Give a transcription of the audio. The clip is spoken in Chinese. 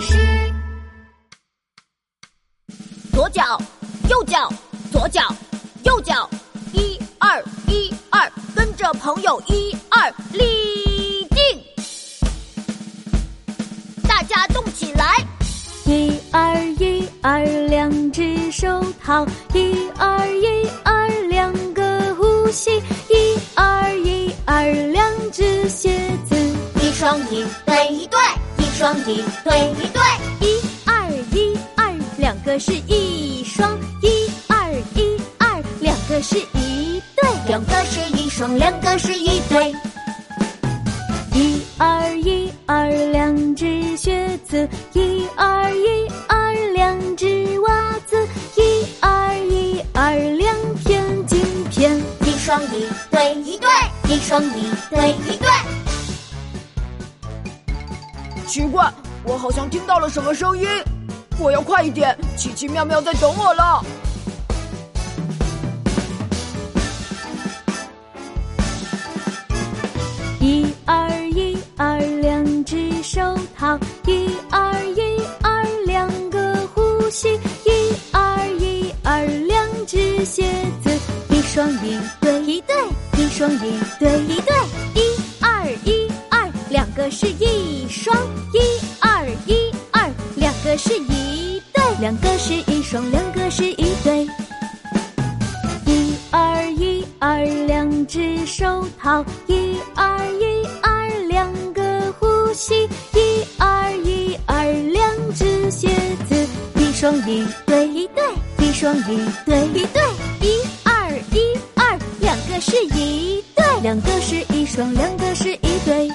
事。左脚，右脚，左脚，右脚，一二一二，跟着朋友一二立定，大家动起来。一二一二，两只手套；一二一二，两个呼吸；一二一二，两只鞋子。一双一对一对，一双一对一对，一二一二，两个是一双；一二一二，两个是一对，两个是一双，两个是一对。一二一二，两只靴子；一二一二，两只袜子；一二一二，两片镜片。一双一对一对，一双一对一奇怪，我好像听到了什么声音，我要快一点，奇奇妙妙在等我了。一二一二，两只手套；一二一二，两个呼吸；一二一二，两只鞋子。一双一对一对，一双一对一对，个是一双；一二一二，两个是一对，两个是一双，两个是一对。一二一二，两只手套；一二一二，两个呼吸；一二一二，两只鞋子。一双一对一对，一双一对一对，一二一二，两个是一对，两个是一双，两个是一对。